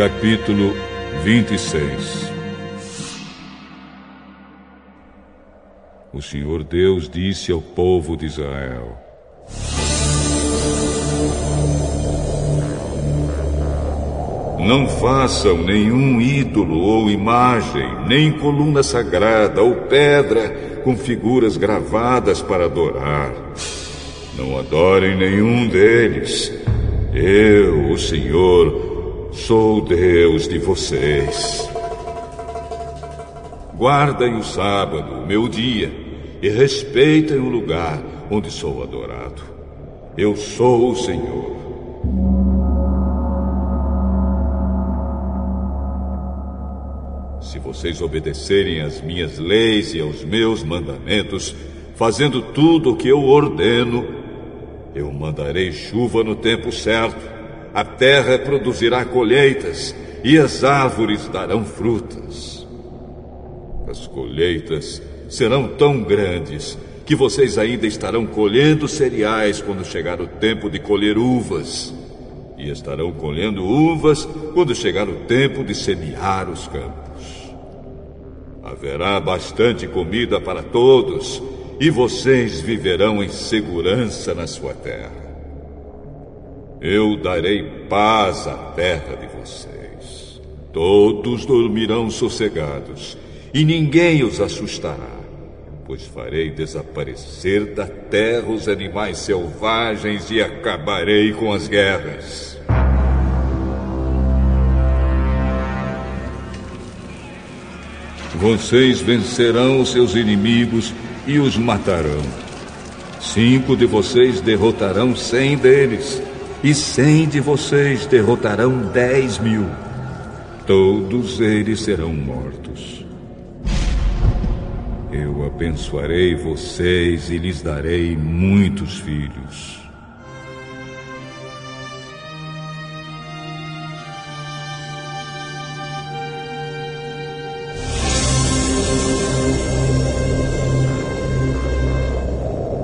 Capítulo 26 O Senhor Deus disse ao povo de Israel: Não façam nenhum ídolo ou imagem, nem coluna sagrada ou pedra com figuras gravadas para adorar. Não adorem nenhum deles. Eu, o Senhor, sou Deus de vocês. Guardem o sábado, meu dia, e respeitem o lugar onde sou adorado. Eu sou o Senhor. Se vocês obedecerem às minhas leis e aos meus mandamentos, fazendo tudo o que eu ordeno, eu mandarei chuva no tempo certo, a terra produzirá colheitas e as árvores darão frutas. As colheitas serão tão grandes que vocês ainda estarão colhendo cereais quando chegar o tempo de colher uvas. E estarão colhendo uvas quando chegar o tempo de semear os campos. Haverá bastante comida para todos e vocês viverão em segurança na sua terra. Eu darei paz à terra de vocês. Todos dormirão sossegados e ninguém os assustará, pois farei desaparecer da terra os animais selvagens e acabarei com as guerras. Vocês vencerão os seus inimigos e os matarão. Cinco de vocês derrotarão cem deles, e cem de vocês derrotarão dez mil. Todos eles serão mortos. Eu abençoarei vocês e lhes darei muitos filhos.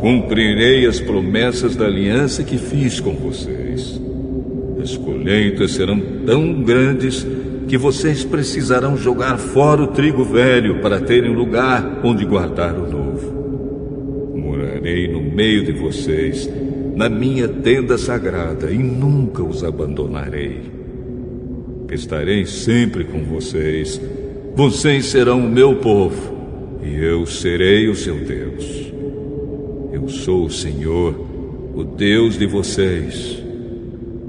Cumprirei as promessas da aliança que fiz com vocês. As colheitas serão tão grandes que vocês precisarão jogar fora o trigo velho para terem lugar onde guardar o novo. Morarei no meio de vocês, na minha tenda sagrada, e nunca os abandonarei. Estarei sempre com vocês. Vocês serão o meu povo, e eu serei o seu Deus. Sou o Senhor, o Deus de vocês.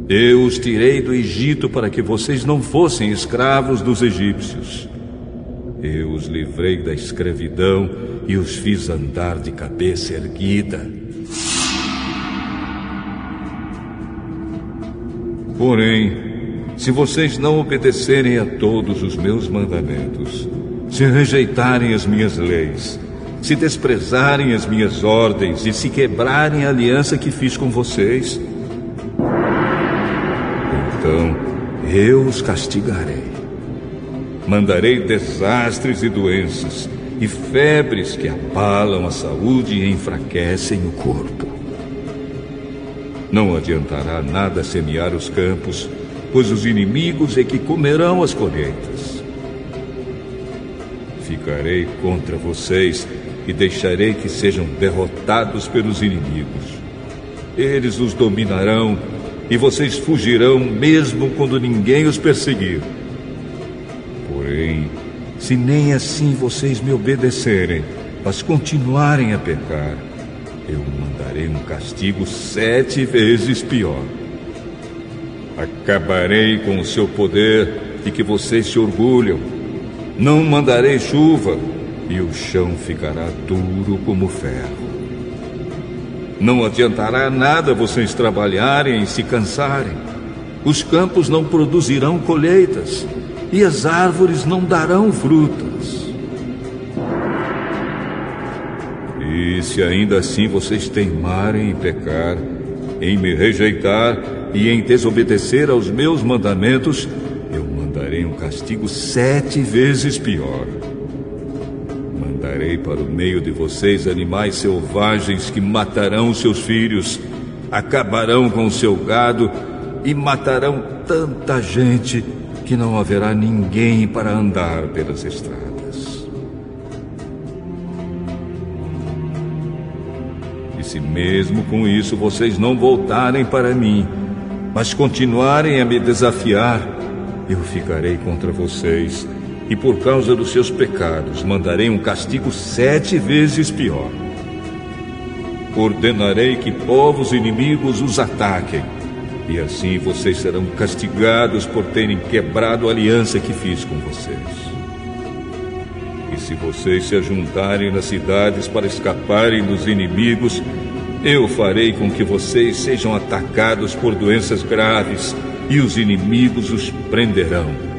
Eu os tirei do Egito para que vocês não fossem escravos dos egípcios. Eu os livrei da escravidão e os fiz andar de cabeça erguida. Porém, se vocês não obedecerem a todos os meus mandamentos, se rejeitarem as minhas leis, se desprezarem as minhas ordens e se quebrarem a aliança que fiz com vocês, então eu os castigarei. Mandarei desastres e doenças e febres que abalam a saúde e enfraquecem o corpo. Não adiantará nada semear os campos, pois os inimigos é que comerão as colheitas. Ficarei contra vocês e deixarei que sejam derrotados pelos inimigos. Eles os dominarão e vocês fugirão mesmo quando ninguém os perseguir. Porém, se nem assim vocês me obedecerem, mas continuarem a pecar, eu mandarei um castigo sete vezes pior. Acabarei com o seu poder de que vocês se orgulham. Não mandarei chuva e o chão ficará duro como ferro. Não adiantará nada vocês trabalharem e se cansarem. Os campos não produzirão colheitas e as árvores não darão frutas. E se ainda assim vocês teimarem em pecar, em me rejeitar e em desobedecer aos meus mandamentos, eu mandarei um castigo sete vezes pior. Mandarei para o meio de vocês animais selvagens que matarão seus filhos, acabarão com o seu gado e matarão tanta gente que não haverá ninguém para andar pelas estradas. E se mesmo com isso vocês não voltarem para mim, mas continuarem a me desafiar, eu ficarei contra vocês e por causa dos seus pecados mandarei um castigo sete vezes pior. Ordenarei que povos inimigos os ataquem, e assim vocês serão castigados por terem quebrado a aliança que fiz com vocês. E se vocês se ajuntarem nas cidades para escaparem dos inimigos, eu farei com que vocês sejam atacados por doenças graves e os inimigos os prenderão.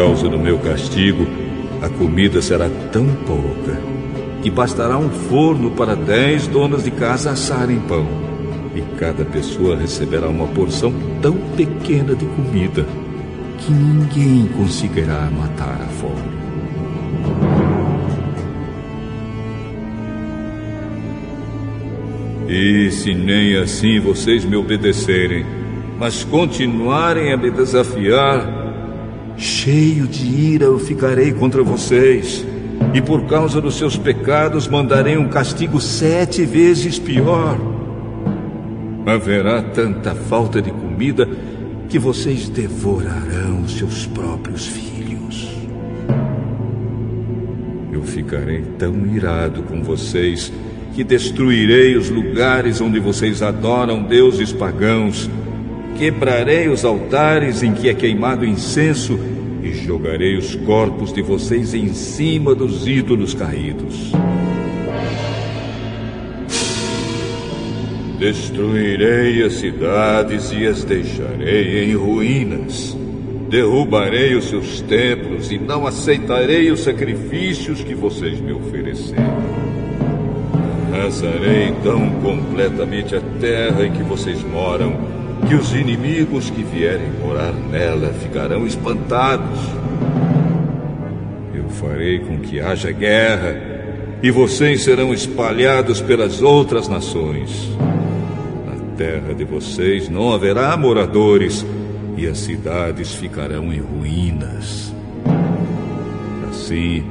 Causa do meu castigo, a comida será tão pouca que bastará um forno para dez donas de casa assarem pão. E cada pessoa receberá uma porção tão pequena de comida que ninguém conseguirá matar a fome. E se nem assim vocês me obedecerem, mas continuarem a me desafiar, Cheio de ira eu ficarei contra vocês, e por causa dos seus pecados mandarei um castigo sete vezes pior. Haverá tanta falta de comida que vocês devorarão seus próprios filhos. Eu ficarei tão irado com vocês que destruirei os lugares onde vocês adoram deuses pagãos Quebrarei os altares em que é queimado incenso e jogarei os corpos de vocês em cima dos ídolos caídos. Destruirei as cidades e as deixarei em ruínas. Derrubarei os seus templos e não aceitarei os sacrifícios que vocês me ofereceram. Arrasarei então completamente a terra em que vocês moram que os inimigos que vierem morar nela ficarão espantados. Eu farei com que haja guerra e vocês serão espalhados pelas outras nações. Na terra de vocês não haverá moradores e as cidades ficarão em ruínas. Assim,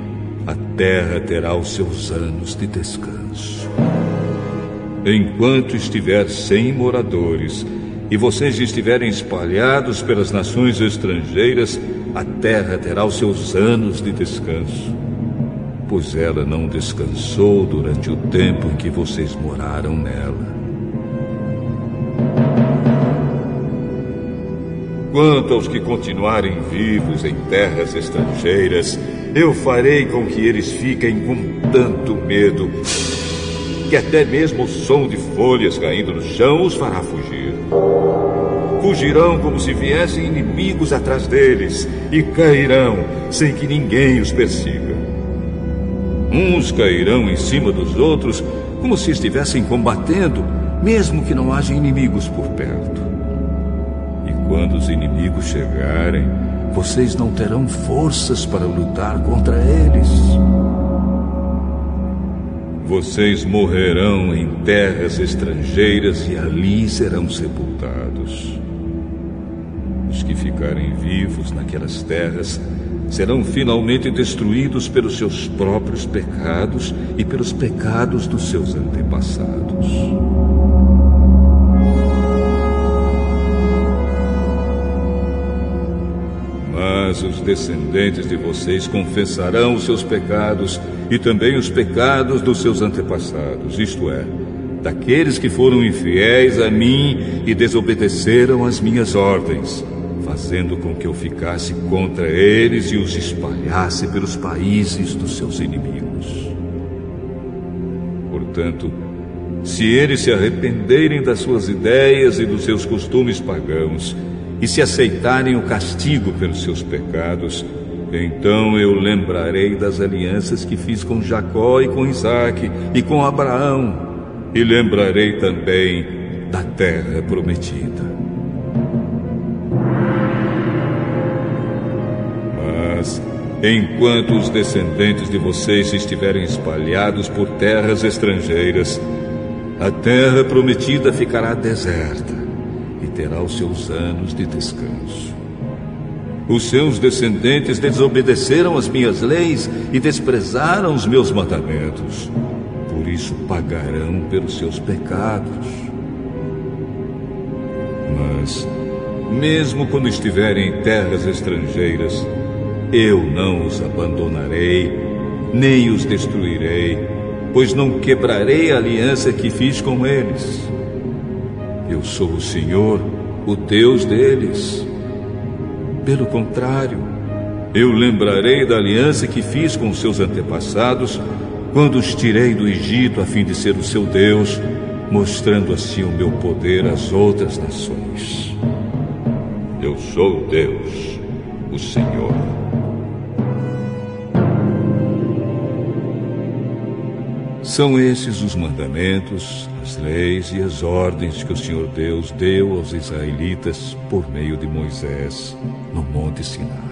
a terra terá os seus anos de descanso. Enquanto estiver sem moradores, e vocês estiverem espalhados pelas nações estrangeiras, a terra terá os seus anos de descanso. Pois ela não descansou durante o tempo em que vocês moraram nela. Quanto aos que continuarem vivos em terras estrangeiras, eu farei com que eles fiquem com tanto medo que até mesmo o som de folhas caindo no chão os fará fugir. Fugirão como se viessem inimigos atrás deles e cairão sem que ninguém os persiga. Uns cairão em cima dos outros como se estivessem combatendo, mesmo que não haja inimigos por perto. E quando os inimigos chegarem, vocês não terão forças para lutar contra eles. Vocês morrerão em terras estrangeiras e ali serão sepultados. Os que ficarem vivos naquelas terras serão finalmente destruídos pelos seus próprios pecados e pelos pecados dos seus antepassados. Mas os descendentes de vocês confessarão os seus pecados e também os pecados dos seus antepassados, isto é, daqueles que foram infiéis a mim e desobedeceram às minhas ordens, fazendo com que eu ficasse contra eles e os espalhasse pelos países dos seus inimigos. Portanto, se eles se arrependerem das suas ideias e dos seus costumes pagãos, e se aceitarem o castigo pelos seus pecados, então eu lembrarei das alianças que fiz com Jacó e com Isaac e com Abraão, e lembrarei também da terra prometida. Mas, enquanto os descendentes de vocês estiverem espalhados por terras estrangeiras, A terra prometida ficará deserta terá os seus anos de descanso. Os seus descendentes desobedeceram as minhas leis e desprezaram os meus mandamentos. Por isso pagarão pelos seus pecados. Mas, mesmo quando estiverem em terras estrangeiras, eu não os abandonarei, nem os destruirei, pois não quebrarei a aliança que fiz com eles. Eu sou o Senhor, o Deus deles. Pelo contrário, eu lembrarei da aliança que fiz com seus antepassados quando os tirei do Egito a fim de ser o seu Deus, mostrando assim o meu poder às outras nações. Eu sou Deus, o Senhor. São esses os mandamentos, as leis e as ordens que o Senhor Deus deu aos israelitas por meio de Moisés no Monte Sinai.